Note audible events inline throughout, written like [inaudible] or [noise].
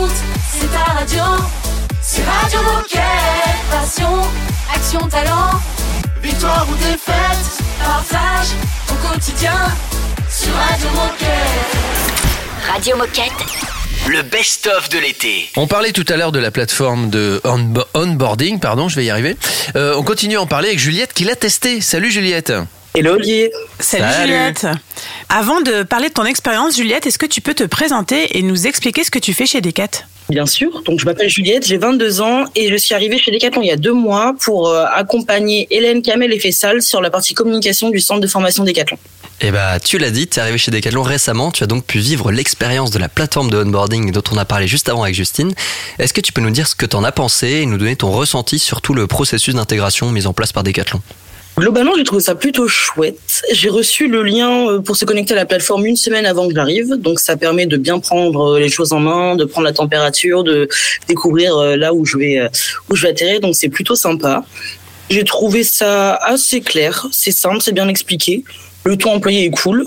écoutes, c'est ta radio. C'est Radio Moquette. Passion, action, talent. Victoire ou défaite, partage au quotidien sur Radio Moquette. Radio Moquette. Le best-of de l'été. On parlait tout à l'heure de la plateforme de onbo- onboarding, pardon, je vais y arriver. Euh, on continue à en parler avec Juliette qui l'a testé. Salut Juliette. Hello Olivier. Salut, Salut. Juliette. Avant de parler de ton expérience, Juliette, est-ce que tu peux te présenter et nous expliquer ce que tu fais chez Decat? Bien sûr. Donc je m'appelle Juliette, j'ai 22 ans et je suis arrivée chez Decathlon il y a deux mois pour euh, accompagner Hélène Kamel et Fessal sur la partie communication du centre de formation Decathlon. Eh bah, tu l'as dit, tu es arrivé chez Decathlon récemment, tu as donc pu vivre l'expérience de la plateforme de onboarding dont on a parlé juste avant avec Justine. Est-ce que tu peux nous dire ce que tu en as pensé et nous donner ton ressenti sur tout le processus d'intégration mis en place par Decathlon? Globalement, j'ai trouvé ça plutôt chouette. J'ai reçu le lien euh, pour se connecter à la plateforme une semaine avant que j'arrive, donc ça permet de bien prendre euh, les choses en main, de prendre la température, de découvrir euh, là où je vais où je vais atterrir. Donc c'est plutôt sympa. J'ai trouvé ça assez clair, c'est simple, c'est bien expliqué. Le ton employé est cool.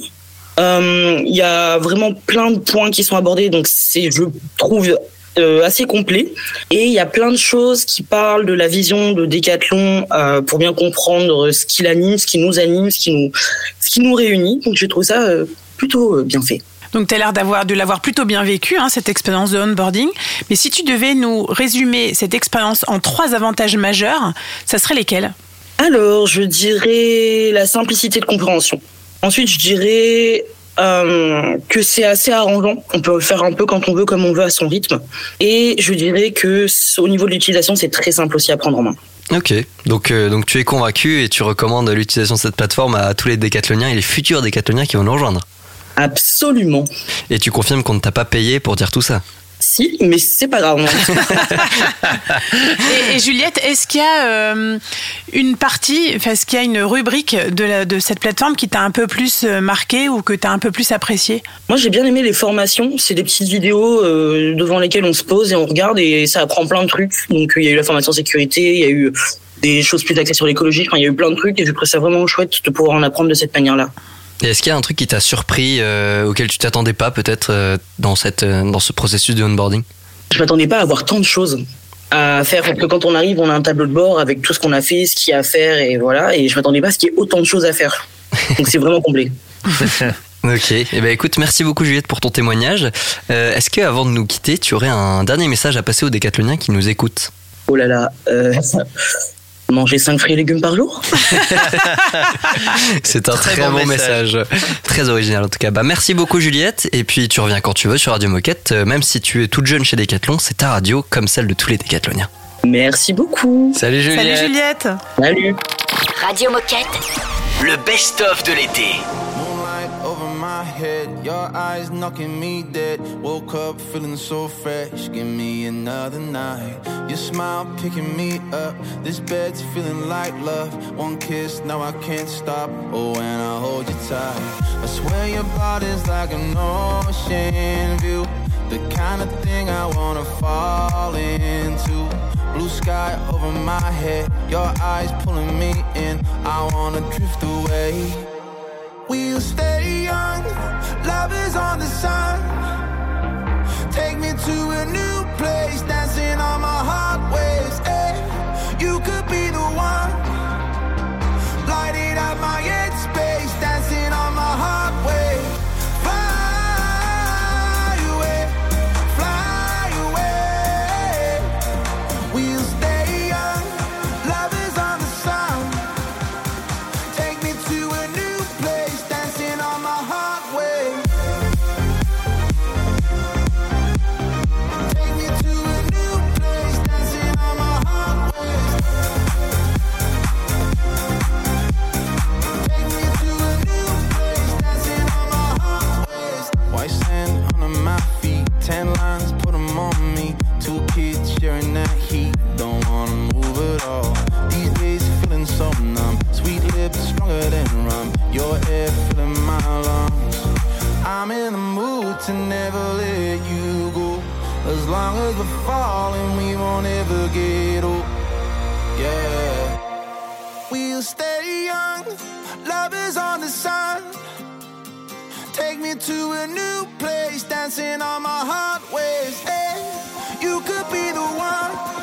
Il y a vraiment plein de points qui sont abordés, donc c'est je trouve euh, assez complet. Et il y a plein de choses qui parlent de la vision de Decathlon euh, pour bien comprendre ce qui l'anime, ce qui nous anime, ce qui nous, ce qui nous réunit. Donc j'ai trouvé ça euh, plutôt euh, bien fait. Donc, tu as l'air d'avoir, de l'avoir plutôt bien vécu, hein, cette expérience de onboarding. Mais si tu devais nous résumer cette expérience en trois avantages majeurs, ça serait lesquels? Alors, je dirais la simplicité de compréhension. Ensuite, je dirais euh, que c'est assez arrangeant. On peut faire un peu quand on veut, comme on veut, à son rythme. Et je dirais que au niveau de l'utilisation, c'est très simple aussi à prendre en main. Ok, donc, euh, donc tu es convaincu et tu recommandes l'utilisation de cette plateforme à tous les décathloniens et les futurs décathloniens qui vont nous rejoindre. Absolument. Et tu confirmes qu'on ne t'a pas payé pour dire tout ça Si, mais c'est pas grave. [laughs] et, et Juliette, est-ce qu'il y a euh, une partie, enfin, est-ce qu'il y a une rubrique de, la- de cette plateforme qui t'a un peu plus euh, marqué ou que tu as un peu plus apprécié? Moi, j'ai bien aimé les formations. C'est des petites vidéos euh, devant lesquelles on se pose et on regarde et ça apprend plein de trucs. Donc, il y a eu la formation sécurité, il y a eu des choses plus axées sur l'écologie. Enfin, il y a eu plein de trucs et j'ai trouvé ça vraiment chouette de pouvoir en apprendre de cette manière-là. Et est-ce qu'il y a un truc qui t'a surpris, euh, auquel tu t'attendais pas peut-être euh, dans, cette, euh, dans ce processus de onboarding? Je m'attendais pas à avoir tant de choses à faire parce que quand on arrive, on a un tableau de bord avec tout ce qu'on a fait, ce qu'il y a à faire et voilà. Et je m'attendais pas à ce qu'il y ait autant de choses à faire. Donc, c'est vraiment complet. [laughs] Ok, eh ben écoute, merci beaucoup Juliette pour ton témoignage. Euh, Est-ce que avant de nous quitter, tu aurais un dernier message à passer aux décathloniens qui nous écoutent? Oh là là. Euh, manger 5 fruits et légumes par jour [laughs] C'est un très, Très bon bon message. très original en tout cas. Bah merci beaucoup Juliette, et puis tu reviens quand tu veux sur Radio Moquette, Euh, même si tu es toute jeune chez Decathlon, c'est ta radio comme celle de tous les décathloniens. Merci beaucoup. Salut Juliette. Salut Juliette Salut. Radio Moquette. Le best-of de l'été. Your eyes knocking me dead. Woke up feeling so fresh, give me another night. Your smile picking me up, this bed's feeling like love. One kiss, now I can't stop. Oh, when I hold you tight, I swear your body's like an ocean view. The kind of thing I wanna fall into. Blue sky over my head, your eyes pulling me in. I wanna drift away. We'll stay young, love is on the sun. Take me to a new place, dancing on my heart waves. eh. You could As long as we're falling, we won't ever get old. Yeah. We'll stay young, Lovers on the sun. Take me to a new place, dancing on my heart waves. Hey, you could be the one.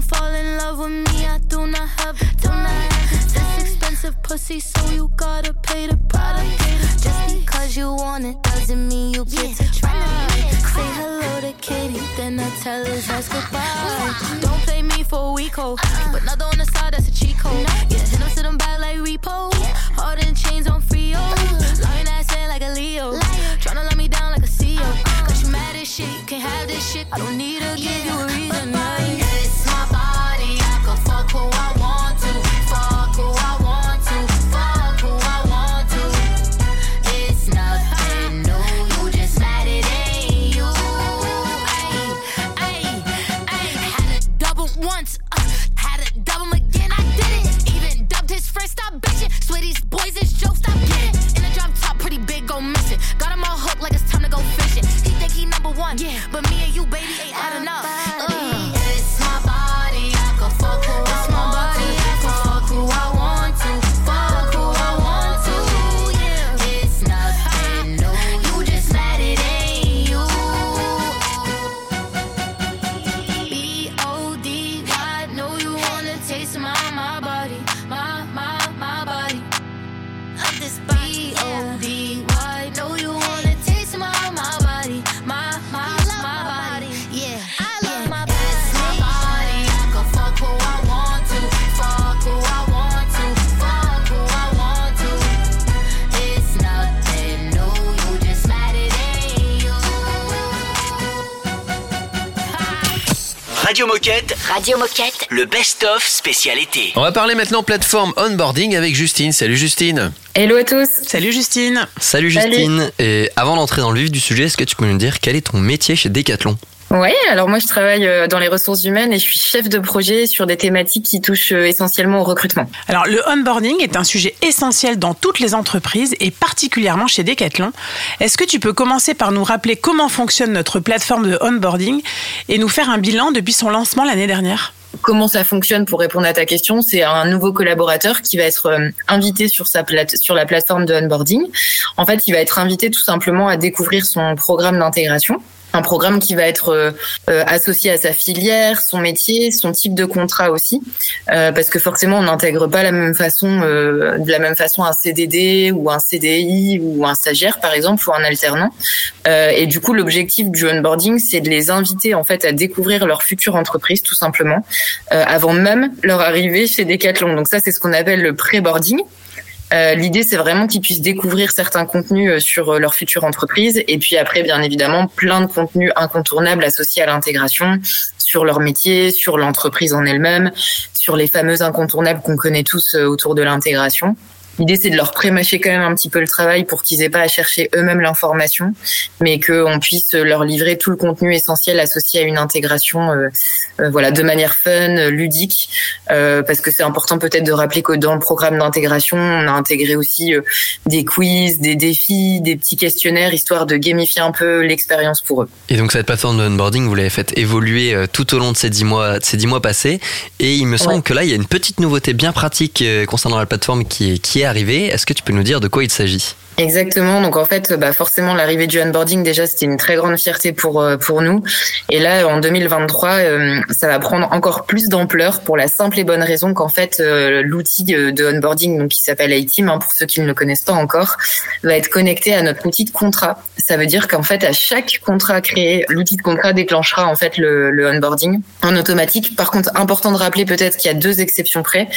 don't fall in love with me, I do not have the tonight. This expensive pussy, so you gotta pay the price. Just because you want it doesn't mean you get to try. Say hello to Katie, then I tell his ass goodbye. Don't play me for a week, oh. ho. But another on the side, that's a cheat code. Yeah, hit him to them back like repo. All in chains on Frio. Uh-huh. Lying ass in like a Leo. Trying to let me down like a CEO. Uh-uh. Cause you mad as shit, you can't have this shit. I don't need to give you a reason. Uh-uh. Now. Radio Moquette. le best-of spécialité. On va parler maintenant plateforme onboarding avec Justine. Salut Justine. Hello à tous. Salut Justine. Salut Justine. Et avant d'entrer dans le vif du sujet, est-ce que tu peux nous dire quel est ton métier chez Decathlon? Ouais, alors moi je travaille euh, dans les ressources humaines et je suis chef de projet sur des thématiques qui touchent euh, essentiellement au recrutement. Alors le onboarding est un sujet essentiel dans toutes les entreprises et particulièrement chez Decathlon. Est-ce que tu peux commencer par nous rappeler comment fonctionne notre plateforme de onboarding et nous faire un bilan depuis son lancement l'année dernière? Comment ça fonctionne pour répondre à ta question? C'est un nouveau collaborateur qui va être euh, invité sur sa plate sur la plateforme de onboarding. En fait, il va être invité tout simplement à découvrir son programme d'intégration un programme qui va être euh, euh, associé à sa filière, son métier, son type de contrat aussi, euh, parce que forcément on n'intègre pas la même façon, euh, de la même façon un CDD ou un CDI ou un stagiaire par exemple ou un alternant. Euh, et du coup l'objectif du onboarding c'est de les inviter en fait à découvrir leur future entreprise tout simplement euh, avant même leur arrivée chez Decathlon. Donc ça c'est ce qu'on appelle le pré-boarding. Euh, L'idée, c'est vraiment qu'ils puissent découvrir certains contenus euh, sur euh, leur future entreprise et puis après, bien évidemment, plein de contenus incontournables associés à l'intégration sur leur métier, sur l'entreprise en elle-même, sur les fameux incontournables qu'on connaît tous autour de l'intégration. L'idée, c'est de leur prémâcher quand même un petit peu le travail pour qu'ils aient pas à chercher eux-mêmes l'information, mais qu'on puisse leur livrer tout le contenu essentiel associé à une intégration, euh, euh, voilà, de manière fun, euh, ludique, euh, parce que c'est important peut-être de rappeler que dans le programme d'intégration, on a intégré aussi des quiz, des défis, des petits questionnaires, histoire de gamifier un peu l'expérience pour eux. Et donc cette plateforme de onboarding, vous l'avez faite évoluer tout au long de ces dix mois, de ces dix mois passés. Et il me semble Ouais. que là, il y a une petite nouveauté bien pratique concernant la plateforme qui est, qui est arrivée. Est-ce que tu peux nous dire de quoi il s'agit? Exactement. Donc en fait, bah forcément, l'arrivée du onboarding déjà, c'était une très grande fierté pour euh, pour nous. Et là, en 2023, euh, ça va prendre encore plus d'ampleur pour la simple et bonne raison qu'en fait, euh, l'outil de onboarding, donc qui s'appelle iTeam, hein, pour ceux qui ne le connaissent pas encore, va être connecté à notre outil de contrat. Ça veut dire qu'en fait, à chaque contrat créé, l'outil de contrat déclenchera en fait le, le onboarding en automatique. Par contre, important de rappeler peut-être qu'il y a deux exceptions près.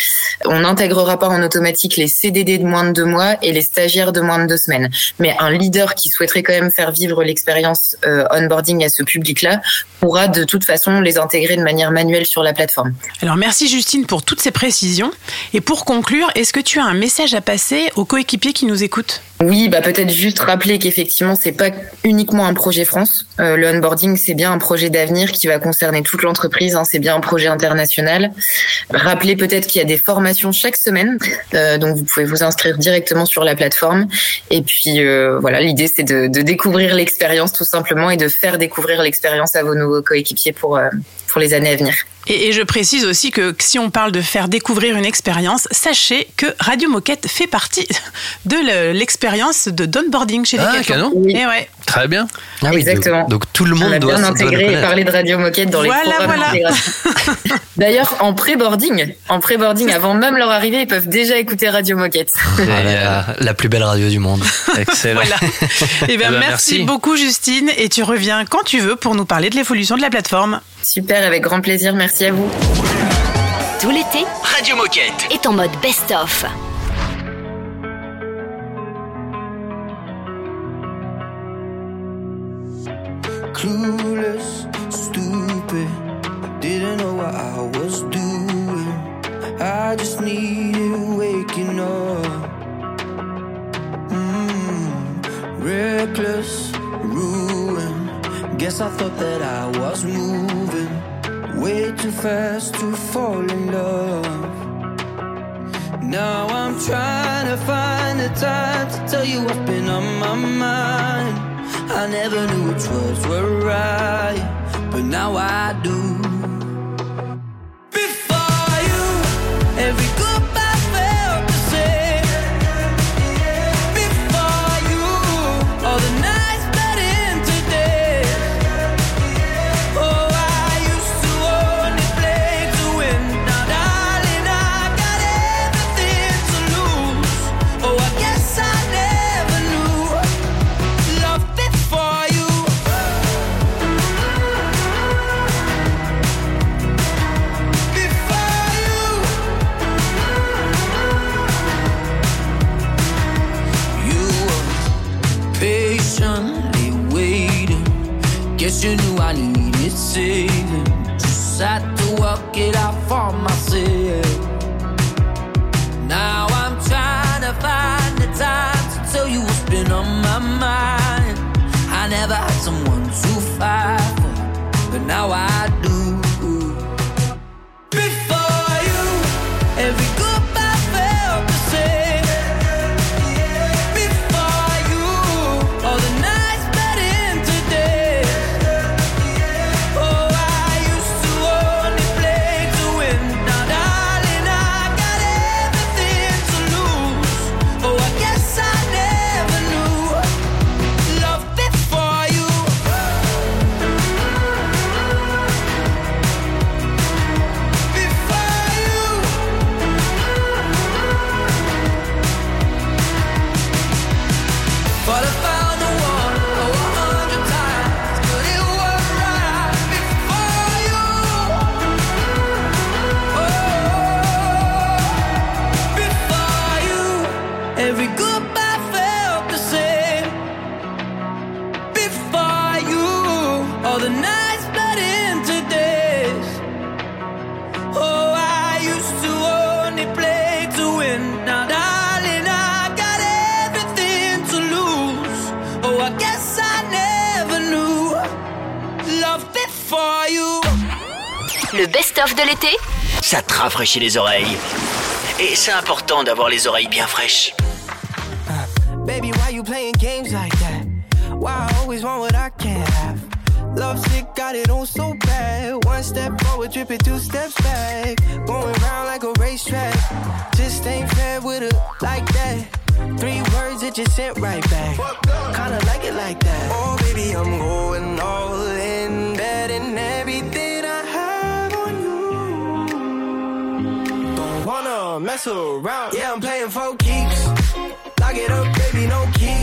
On n'intégrera pas en automatique les CDD de moins de deux mois et les stagiaires de moins de deux semaines. Mais un leader qui souhaiterait quand même faire vivre l'expérience euh, onboarding à ce public-là pourra de toute façon les intégrer de manière manuelle sur la plateforme. Alors merci Justine pour toutes ces précisions. Et pour conclure, est-ce que tu as un message à passer aux coéquipiers qui nous écoutent? Oui, bah peut-être juste rappeler qu'effectivement c'est pas uniquement un projet France. Euh, le onboarding c'est bien un projet d'avenir qui va concerner toute l'entreprise. hein, c'est bien un projet international. Rappelez peut-être qu'il y a des formations chaque semaine, euh, donc vous pouvez vous inscrire directement sur la plateforme. Et puis euh, voilà, l'idée c'est de, de découvrir l'expérience tout simplement et de faire découvrir l'expérience à vos nouveaux coéquipiers pour euh, pour les années à venir. et, et je précise aussi que si on parle de faire découvrir une expérience, sachez que Radio Moquette fait partie [laughs] de le- l'expérience de d'onboarding chez Ah, Decathlon. canon. Et ouais. Très bien. Ah oui, Exactement. Donc, donc tout le On monde a doit, bien intégré et parlé de Radio Moquette dans Voilà, les programmes voilà. d'intégration. [laughs] D'ailleurs, en pré-boarding, en pré-boarding, avant même leur arrivée, ils peuvent déjà écouter Radio Moquette. Ah là, la plus belle radio du monde. [laughs] Excellent. Voilà. Eh ben, ben, merci, merci. beaucoup Justine et tu reviens quand tu veux pour nous parler de l'évolution de la plateforme. Super, avec grand plaisir. Merci à vous. Tout l'été Radio Moquette. est en mode best-of. Clueless, stupid. Didn't know what I was doing. I just needed waking up. Mm, reckless, ruin. Guess I thought that I was moving way too fast to fall in love. Now I'm trying to find the time to tell you what's been on my mind. I never knew which words were right, but now I do. Just just had to work it out for myself. Now I'm trying to find the time to tell you what's been on my mind. I never had someone to fight for, but now I do. Rafraîchit les oreilles. Et c'est important d'avoir les oreilles bien fraîches. Baby, why you playing games like that? Why I always want what I can't have? Love sick, got it on so bad. One step forward, tripping two steps back. Going round like a racetrack. Just ain't fair with it like that. Three words that you sent right back. Kinda like it like that. Oh, baby, I'm going all in. Betting everything wanna mess around. Yeah, I'm playing for keeps. Lock it up, baby, no key.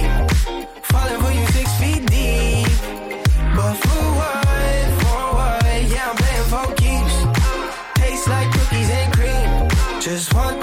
Falling for you six feet deep. But for what? For what? Yeah, I'm playing for keeps. Tastes like cookies and cream. Just want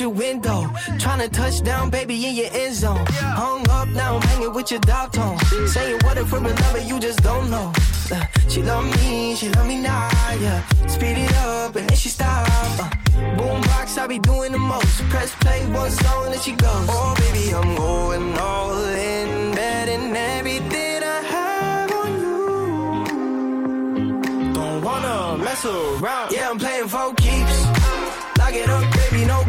your window. Trying to touch down, baby, in your end zone. Hung up, now I'm hanging with your dog tone. Saying what if we're in love, but you just don't know. Uh, she love me, she love me now, yeah. Speed it up and then she stop. Uh, boombox, I be doing the most. Press play, one song, then she goes. Oh, baby, I'm going all in, betting everything I have on you. Don't wanna mess around. Yeah, I'm playing for keeps. Lock it up, baby, no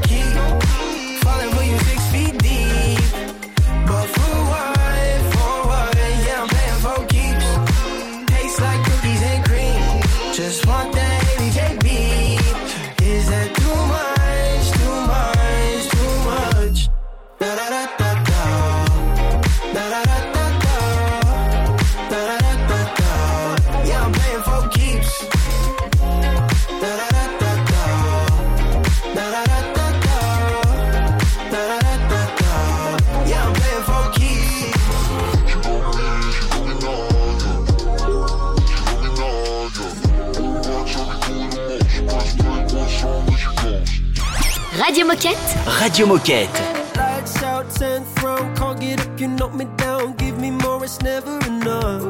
Radio Moquette Radio Moquette. Lights out, 10th round, can't get up, you knock me down. Give me more, it's never enough.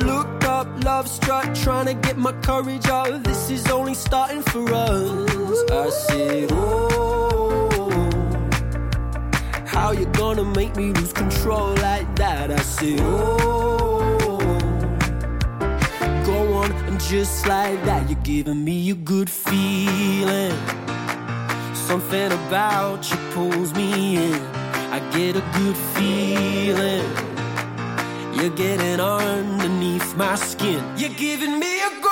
Look up, love struck, trying to get my courage up. This is only starting for us. I said, oh, how you gonna make me lose control like that? I said, oh, go on and just like that, you're giving me a good feeling. Something about you pulls me in. I get a good feeling. You're getting underneath my skin. You're giving me a good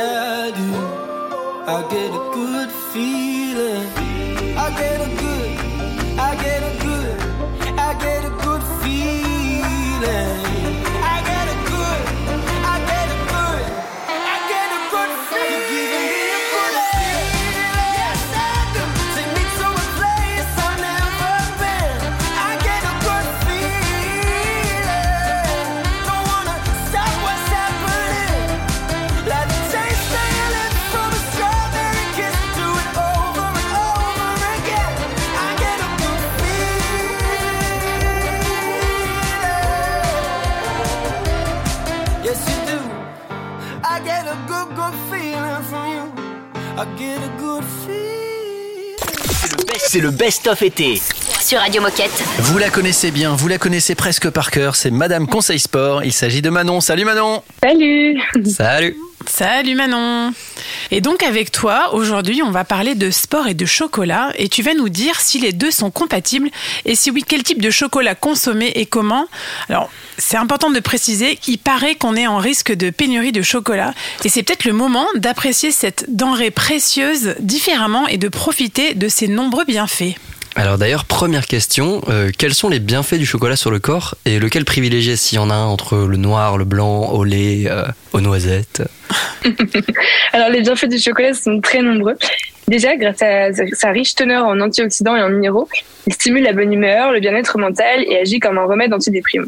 I do. I get a good feeling. I get a good, I get a good, I get a good feeling. C'est le best-of été. Sur Radio Moquette. Vous la connaissez bien, vous la connaissez presque par cœur, c'est Madame Conseil Sport. Il s'agit de Manon. Salut Manon Salut Salut Salut Manon Et donc avec toi, aujourd'hui, on va parler de sport et de chocolat et tu vas nous dire si les deux sont compatibles et si oui, quel type de chocolat consommer et comment. Alors, c'est important de préciser qu'il paraît qu'on est en risque de pénurie de chocolat et c'est peut-être le moment d'apprécier cette denrée précieuse différemment et de profiter de ses nombreux bienfaits. Alors d'ailleurs, première question, euh, quels sont les bienfaits du chocolat sur le corps et lequel privilégier s'il y en a entre le noir, le blanc, au lait, euh, aux noisettes [laughs] Alors, les bienfaits du chocolat sont très nombreux. Déjà, grâce à sa riche teneur en antioxydants et en minéraux, il stimule la bonne humeur, le bien-être mental et agit comme un remède antidéprime.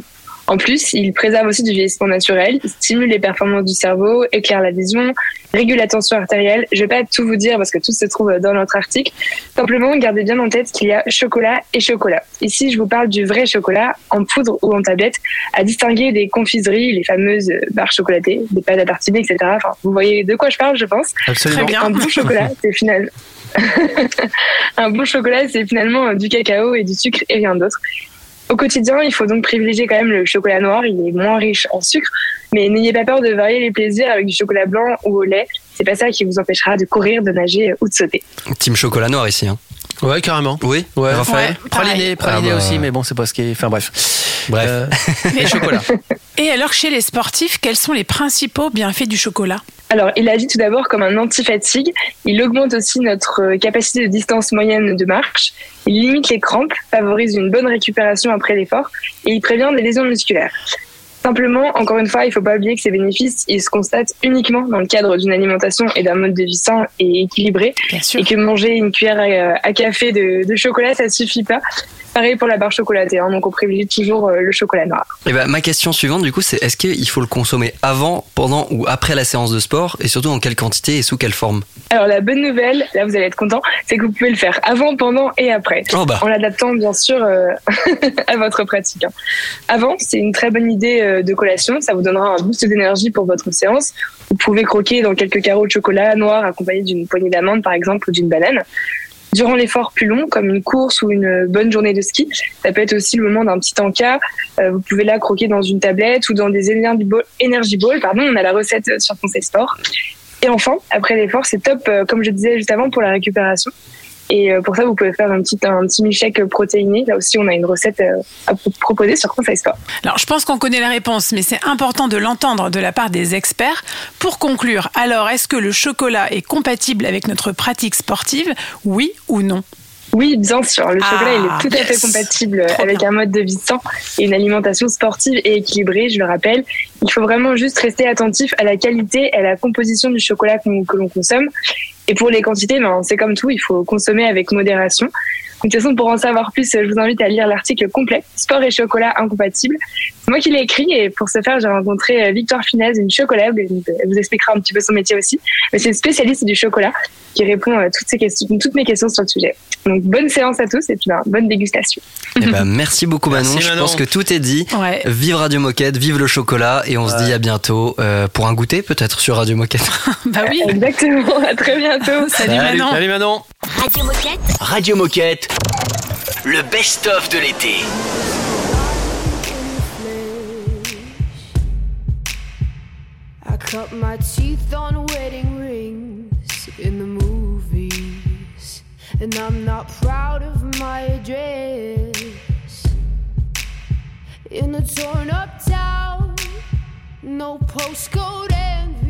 En plus, il préserve aussi du vieillissement naturel, il stimule les performances du cerveau, éclaire la vision, régule la tension artérielle. Je vais pas tout vous dire parce que tout se trouve dans notre article. Simplement, gardez bien en tête qu'il y a chocolat et chocolat. Ici, je vous parle du vrai chocolat en poudre ou en tablette, à distinguer des confiseries, les fameuses barres chocolatées, des pâtes à tartiner, etc. Enfin, vous voyez de quoi je parle, je pense. Absolument. Très bien. Un bon chocolat, c'est final. [laughs] un bon chocolat, c'est finalement du cacao et du sucre et rien d'autre. Au quotidien, il faut donc privilégier quand même le chocolat noir. Il est moins riche en sucre, mais n'ayez pas peur de varier les plaisirs avec du chocolat blanc ou au lait. C'est pas ça qui vous empêchera de courir, de nager ou de sauter. Team chocolat noir ici. Hein. Ouais, carrément. Oui, Ouais, Raphaël Ouais. Praliné, praliné Ah bah. aussi, mais bon, c'est pas ce qui est. Enfin bref. Bref. Euh, [laughs] et chocolat. Et alors, chez les sportifs, quels sont les principaux bienfaits du chocolat? Alors, il agit tout d'abord comme un anti-fatigue. Il augmente aussi notre euh, capacité de distance moyenne de marche. Il limite les crampes, favorise une bonne récupération après l'effort et il prévient des lésions musculaires. Simplement, encore une fois, il ne faut pas oublier que ces bénéfices, ils se constatent uniquement dans le cadre d'une alimentation et d'un mode de vie sain et équilibré. Bien sûr. Et que manger une cuillère à, à café de, de chocolat, ça suffit pas. Pareil pour la barre chocolatée, hein, donc on privilégie toujours euh, le chocolat noir. Et ben, ma question suivante, du coup, c'est est-ce qu'il faut le consommer avant, pendant ou après la séance de sport? Et surtout, en quelle quantité et sous quelle forme? Alors la bonne nouvelle, là vous allez être content, c'est que vous pouvez le faire avant, pendant et après. Oh bah. En l'adaptant bien sûr euh, [laughs] à votre pratique. hein. Avant, c'est une très bonne idée euh, de collation, ça vous donnera un boost d'énergie pour votre séance. Vous pouvez croquer dans quelques carreaux de chocolat noir accompagnés d'une poignée d'amandes par exemple ou d'une banane. Durant l'effort plus long, comme une course ou une bonne journée de ski, ça peut être aussi le moment d'un petit encas. Euh, vous pouvez là croquer dans une tablette ou dans des Energy Ball. Energy Ball pardon, on a la recette euh, sur Conseil Sport. Et enfin, après l'effort, c'est top, euh, comme je disais juste avant, pour la récupération. Et euh, pour ça, vous pouvez faire un petit, un petit milkshake protéiné. Là aussi, on a une recette euh, à vous proposer sur Conseil Sport. Alors, je pense qu'on connaît la réponse, mais c'est important de l'entendre de la part des experts. Pour conclure, alors, est-ce que le chocolat est compatible avec notre pratique sportive? Oui ou non? Oui, bien sûr. Le Ah, chocolat, il est tout à fait compatible Trop avec bien. un mode de vie sain et une alimentation sportive et équilibrée, je le rappelle. Il faut vraiment juste rester attentif à la qualité et à la composition du chocolat que l'on consomme. Et pour les quantités, ben, c'est comme tout, il faut consommer avec modération. De toute façon, pour en savoir plus, je vous invite à lire l'article complet Sport et chocolat incompatibles. C'est moi qui l'ai écrit et pour ce faire, j'ai rencontré euh, Victoire Finesse, une chocolabe. Elle vous expliquera un petit peu son métier aussi. Mais c'est une spécialiste du chocolat qui répond à toutes, ces questions, toutes mes questions sur le sujet. Donc, bonne séance à tous et puis ben, bonne dégustation. Eh ben, merci beaucoup Manon, Merci, je Manon. pense que tout est dit. Ouais. Vive Radio Moquette, vive le chocolat et on se dit à bientôt euh, pour un goûter peut-être sur Radio Moquette. [laughs] Bah oui. Exactement, à très bientôt. Salut, Manon. Salut Manon. Radio Moquette. Radio Moquette, le best-of de l'été. I cut my teeth on wedding rings in the movies, and I'm not proud of my address. In a torn up town, no postcode envy.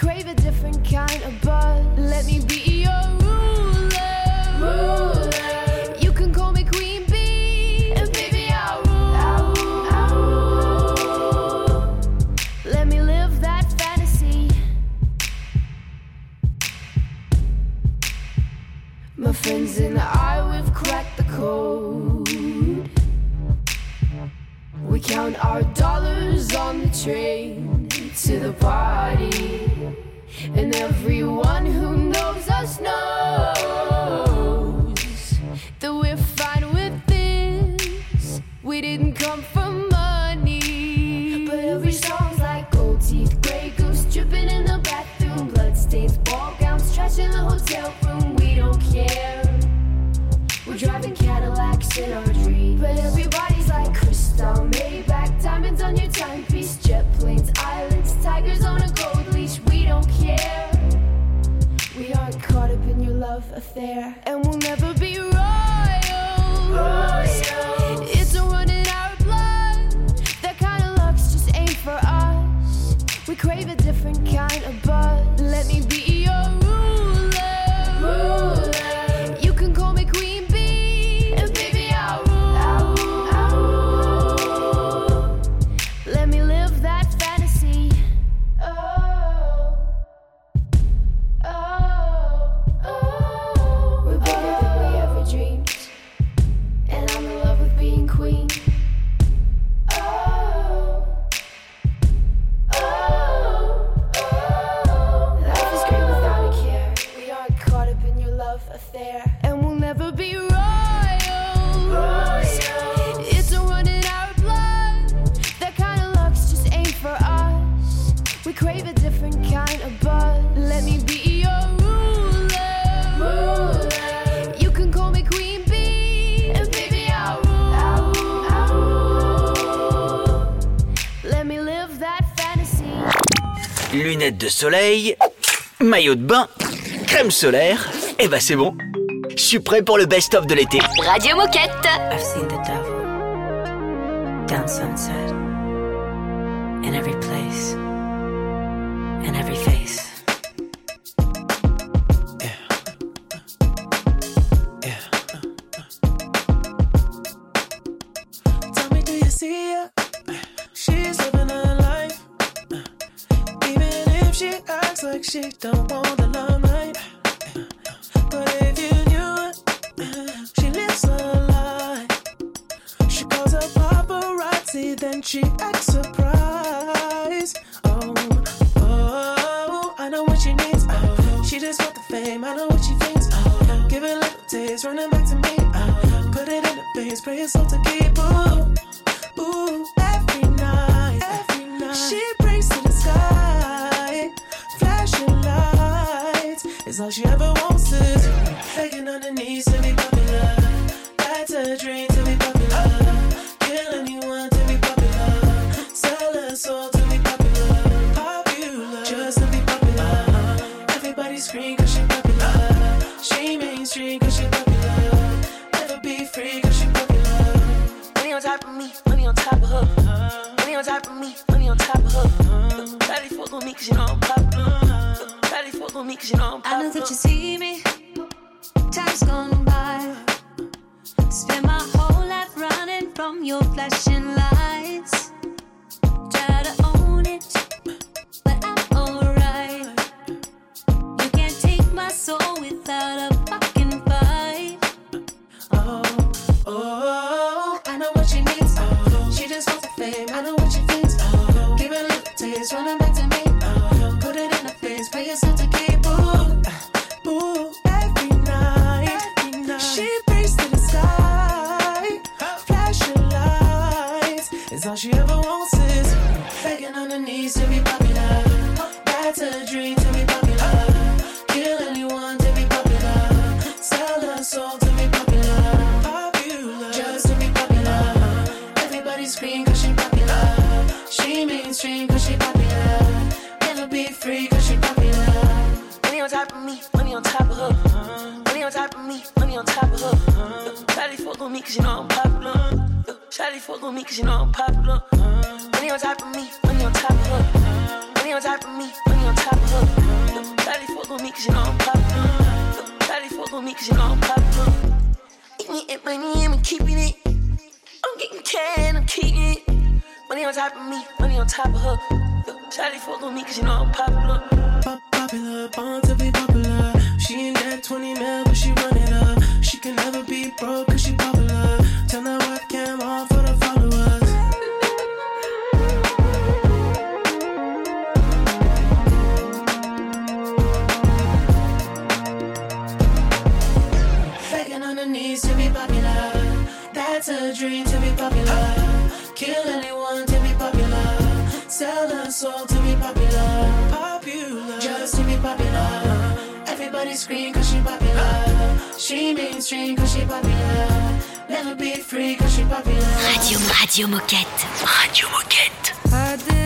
crave a different kind of buzz. Let me be Lunettes de soleil, maillot de bain, crème solaire, et bah c'est bon. Je suis prêt pour le best-of de l'été. Radio Moquette. I've seen the. Spend my whole life running from your flashing light. Cause she popular. She mainstream cause she. Never be free cause she. Radio, radio moquette. Radio moquette.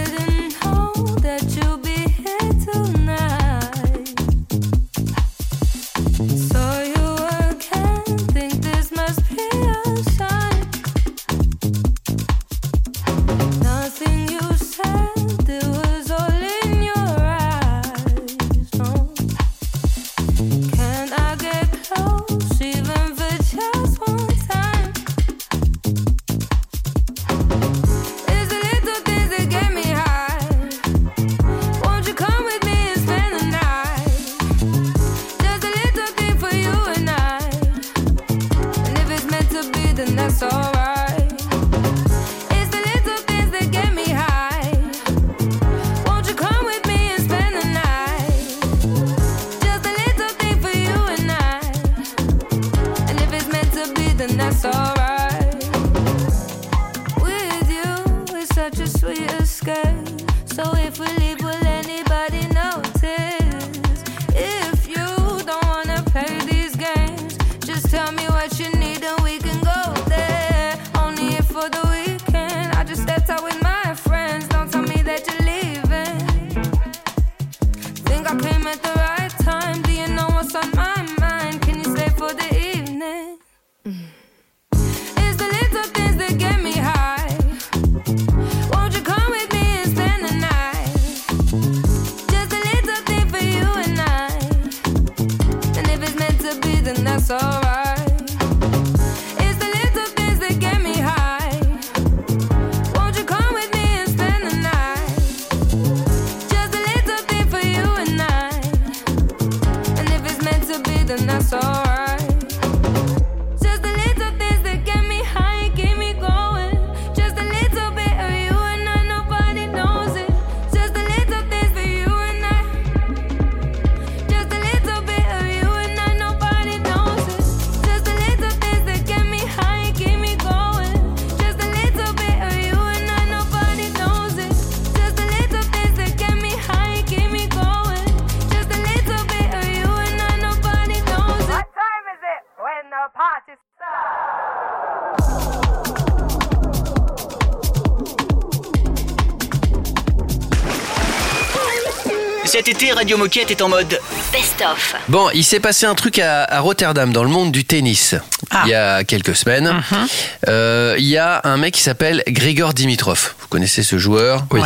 cet été, Radio Moquette est en mode best-of. Bon, il s'est passé un truc à, Rotterdam dans le monde du tennis ah. il y a quelques semaines. Mhm. Euh, il y a un mec qui s'appelle Grigor Dimitrov. Vous connaissez ce joueur Oui.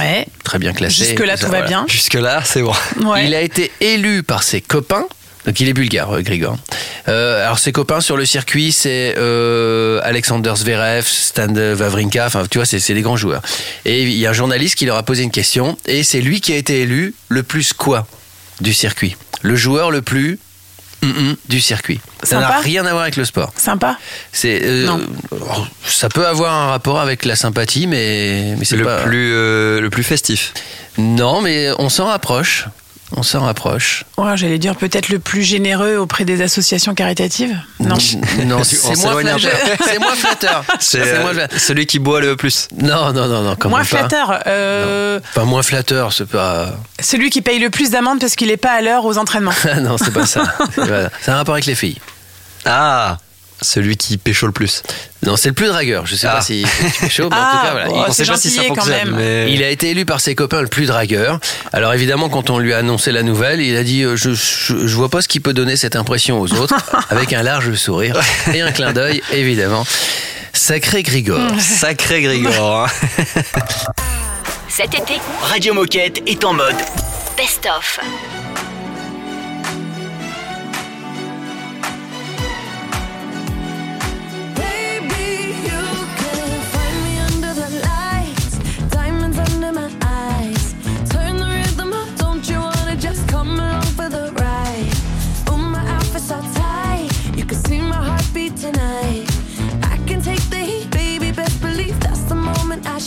Très bien classé. Jusque-là, tout va bien. Jusque-là, c'est bon. Il a été élu par ses copains donc il est bulgare, euh, Grigor. Euh, alors ses copains sur le circuit, c'est euh, Alexander Zverev, Stan Wawrinka, enfin tu vois, c'est des grands joueurs. Et il y a un journaliste qui leur a posé une question, et c'est lui qui a été élu le plus quoi du circuit? Le joueur le plus mm, mm, du circuit. Ça n'a rien à voir avec le sport. Sympa. C'est euh, ça peut avoir un rapport avec la sympathie, mais, mais c'est le pas... plus le plus festif. Non, mais on s'en rapproche. On s'en rapproche. Ouais, J'allais dire peut-être le plus généreux auprès des associations caritatives. Non. Non, On [laughs] c'est moins, moins flatteur. [laughs] C'est C'est euh, moins flatteur. celui qui boit le plus. Non, non, non, non. quand Moins pas. flatteur. euh, Enfin, moins flatteur, c'est pas. celui qui paye le plus d'amendes parce qu'il n'est pas à l'heure aux entraînements. [laughs] non, c'est pas ça. C'est pas- C'est un rapport avec les filles. Ah, celui qui pécho le plus. Non, c'est le plus dragueur. Je sais Ah. pas si c'est chaud, mais en Ah, tout cas, voilà. bon, Il- on c'est sait pas si ça gentillet quand fonctionne, même. mais Il a été élu par ses copains le plus dragueur. Alors évidemment, quand on lui a annoncé la nouvelle, il a dit euh, je, je, je vois pas ce qui peut donner cette impression aux autres, [laughs] avec un large sourire et un clin d'œil, évidemment. Sacré Grigor. sacré Grigor. hein. Cet été, Radio Moquette est en mode best-of.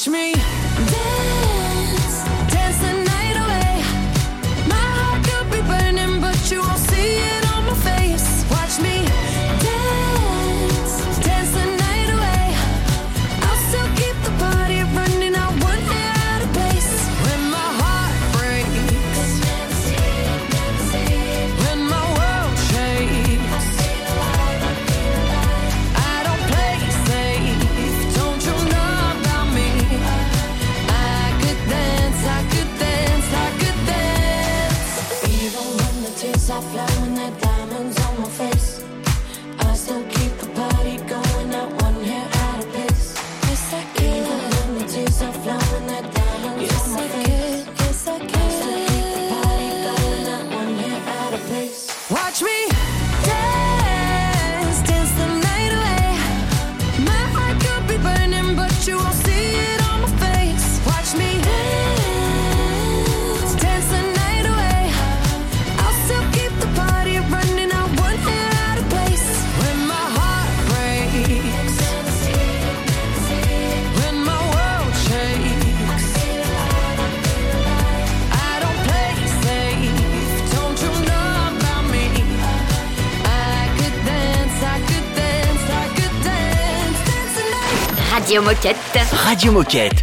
watch me. Radio Moquette.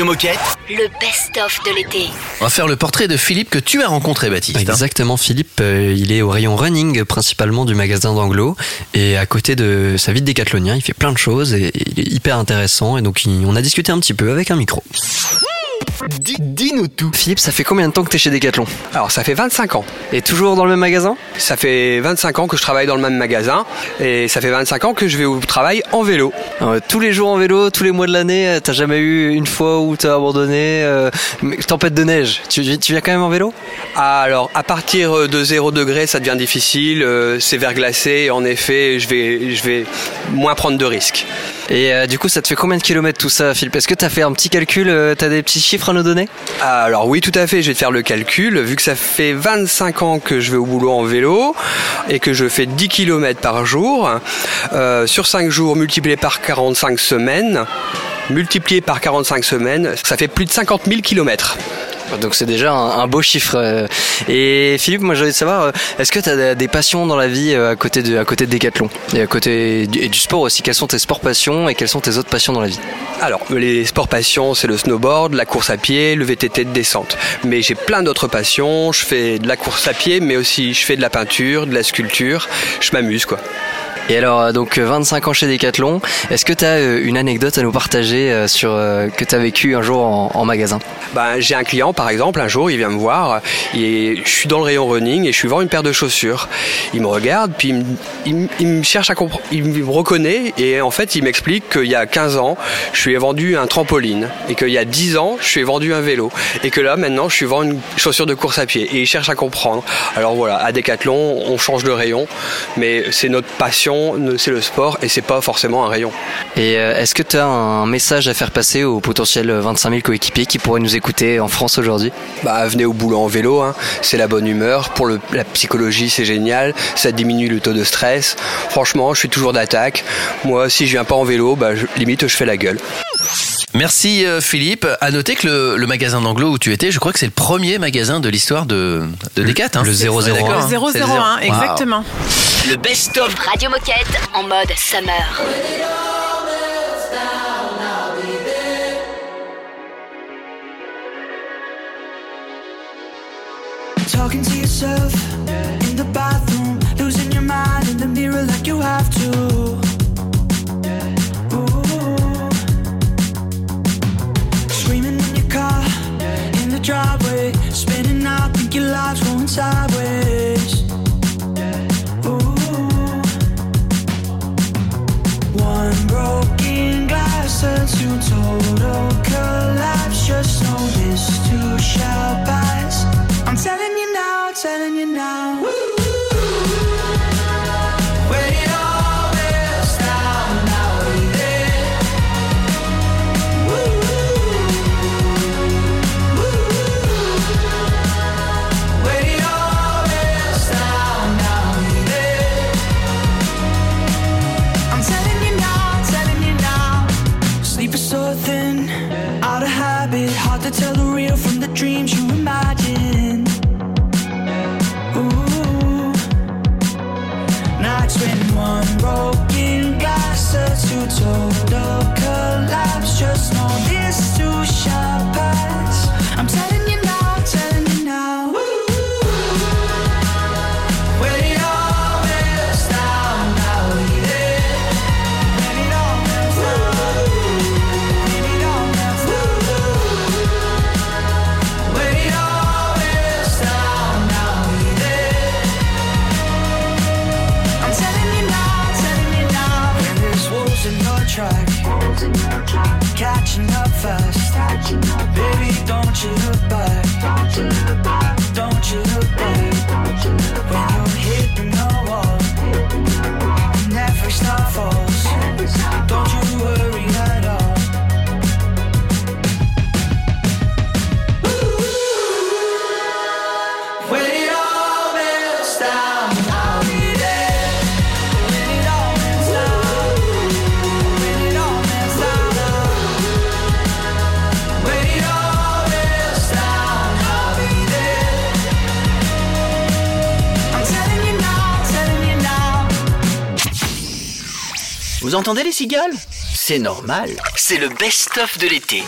Radio Moquette. Le best-of de l'été. On va faire le portrait de Philippe que tu as rencontré, Baptiste. hein. Exactement, Philippe, euh, il est au rayon running principalement du magasin d'Anglo et à côté de sa vie de décathlonien, il fait plein de choses et il est hyper intéressant et donc il- on a discuté un petit peu avec un micro. Dis-nous tout. Philippe, ça fait combien de temps que tu es chez Decathlon Alors ça fait 25 ans. Et toujours dans le même magasin Ça fait 25 ans que je travaille dans le même magasin et ça fait 25 ans que je vais au travail en vélo. Euh, tous les jours en vélo, tous les mois de l'année, euh, t'as jamais eu une fois où t'as abandonné euh, Tempête de neige, tu, tu viens quand même en vélo? Alors à partir de 0 degré ça devient difficile, euh, c'est verglacé en effet je vais, je vais moins prendre de risques. Et euh, du coup, ça te fait combien de kilomètres tout ça, Philippe? Est-ce que t'as fait un petit calcul T'as des petits chiffres nous donner Alors oui, tout à fait, je vais te faire le calcul. Vu que ça fait 25 ans que je vais au boulot en vélo et que je fais 10 km par jour, euh, sur 5 jours multiplié par 45 semaines, multiplié par 45 semaines, ça fait plus de 50 000 km. Donc c'est déjà un, beau chiffre. euh. Et Philippe, moi de savoir, euh, est-ce que tu as des passions dans la vie euh, à côté de, à côté de et à côté du, et du sport aussi? Quelles sont tes sports passions et quelles sont tes autres passions dans la vie? Alors, les sports passions, c'est le snowboard, la course à pied, le VTT de descente. Mais j'ai plein d'autres passions. Je fais de la course à pied, mais aussi je fais de la peinture, de la sculpture. Je m'amuse, quoi. Et alors, euh, donc euh, 25 ans chez Decathlon, est-ce que tu as une anecdote à nous partager euh, sur euh, que tu as vécu un jour en, magasin? Ben, j'ai un client, par exemple, un jour, il vient me voir, et je suis dans le rayon running et je suis voir une paire de chaussures. Il me regarde, puis il me, il me- il me cherche à comprendre, il me reconnaît, et en fait, il m'explique qu'il y a 15 ans, je lui ai vendu un trampoline, et qu'il y a 10 ans, je lui ai vendu un vélo, et que là, maintenant, je suis vendu une chaussure de course à pied, et il cherche à comprendre. Alors voilà, à Decathlon, on change de rayon, mais c'est notre passion, c'est le sport, et c'est pas forcément un rayon. Et euh, est-ce que tu as un message à faire passer aux potentiels 25 000 coéquipiers qui pourraient nous écouter en France aujourd'hui? Bah venez au boulot en vélo, hein. c'est la bonne humeur. Pour le- la psychologie, c'est génial. Ça diminue le taux de stress. Franchement, je suis toujours d'attaque. Moi, si je viens pas en vélo, bah je- limite je fais la gueule. Merci euh, Philippe. À noter que le, le magasin d'Anglo où tu étais, je crois que c'est le premier magasin de l'histoire de, de Decat. Hein. Le 001. Hein. Le 001, exactement. Wow. Le best-of Radio Moquette en mode summer. Talking to yourself in the bathroom, losing your mind in the mirror like you have to. think your life's going sideways. Ooh. One broken glass turns to total collapse. Just know this too shall pass. I'm telling you now, telling you now. Woo! total collapse. Just know this too shall entendez les cigales? C'est normal, c'est le best-of de l'été.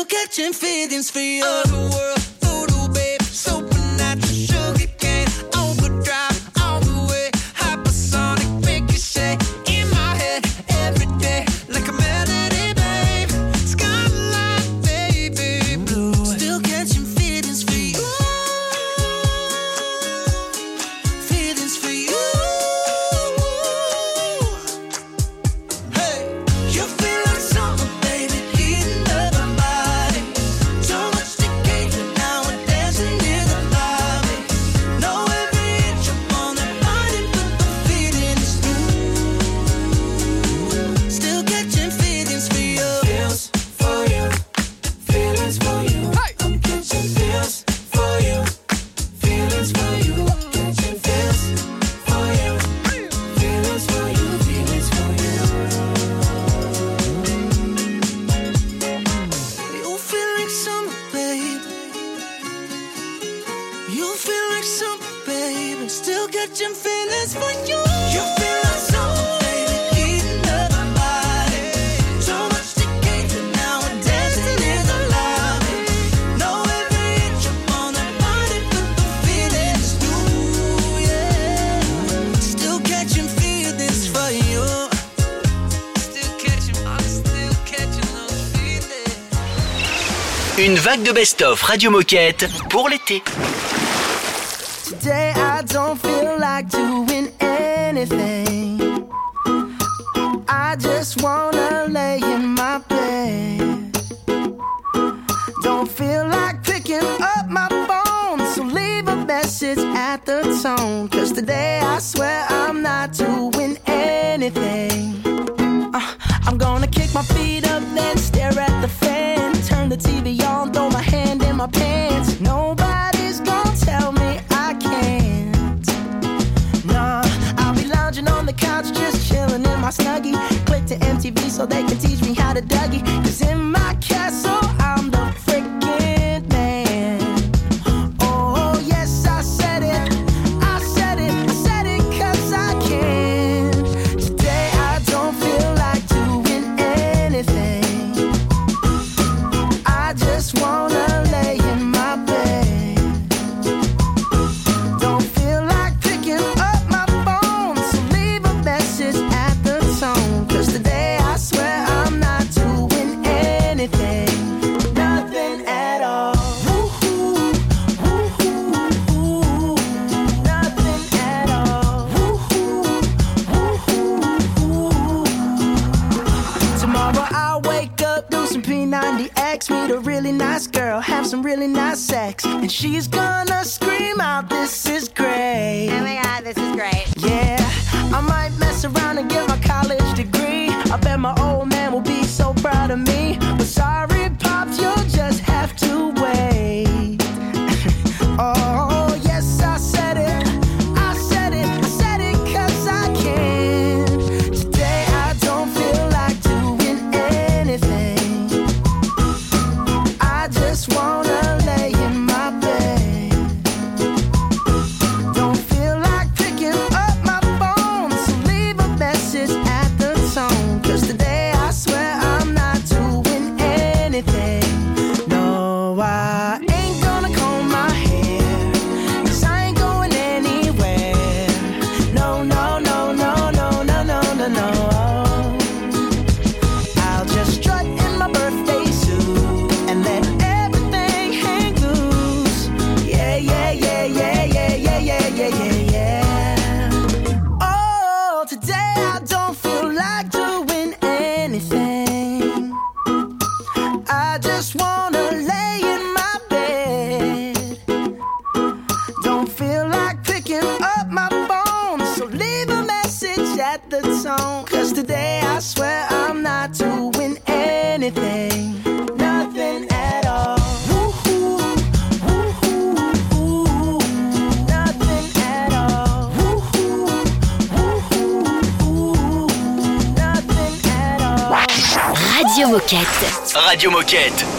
still catching feelings for your world. vague de best-of Radio Moquette pour l'été. Today I don't feel like doing anything. I just wanna lay in my bed. Don't feel like picking up my phone, so leave a message at the tone. Cause today I swear Radio Moquette.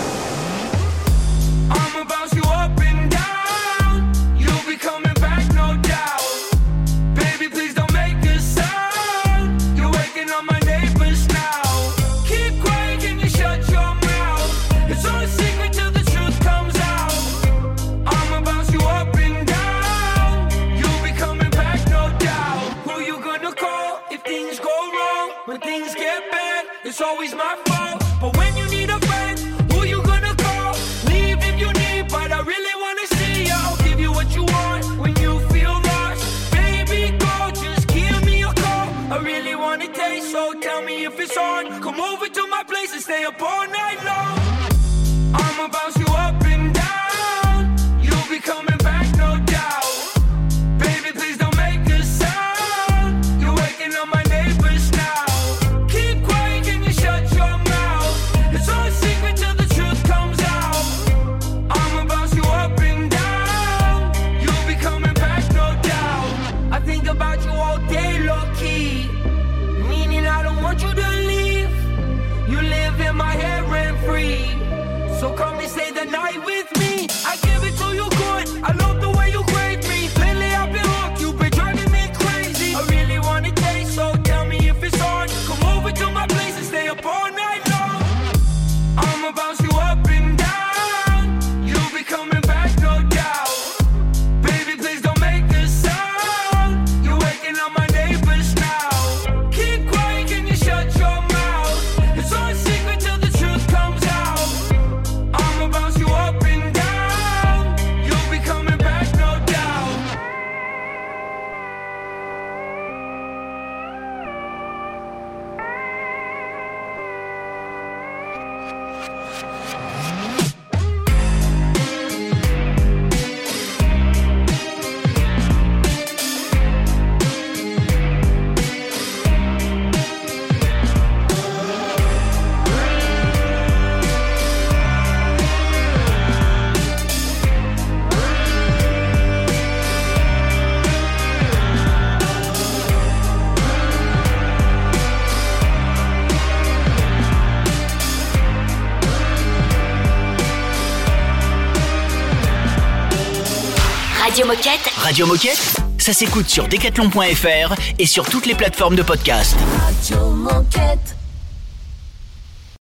Radio Moquette Radio Moquette, ça s'écoute sur decathlon.fr et sur toutes les plateformes de podcast. Radio Moquette.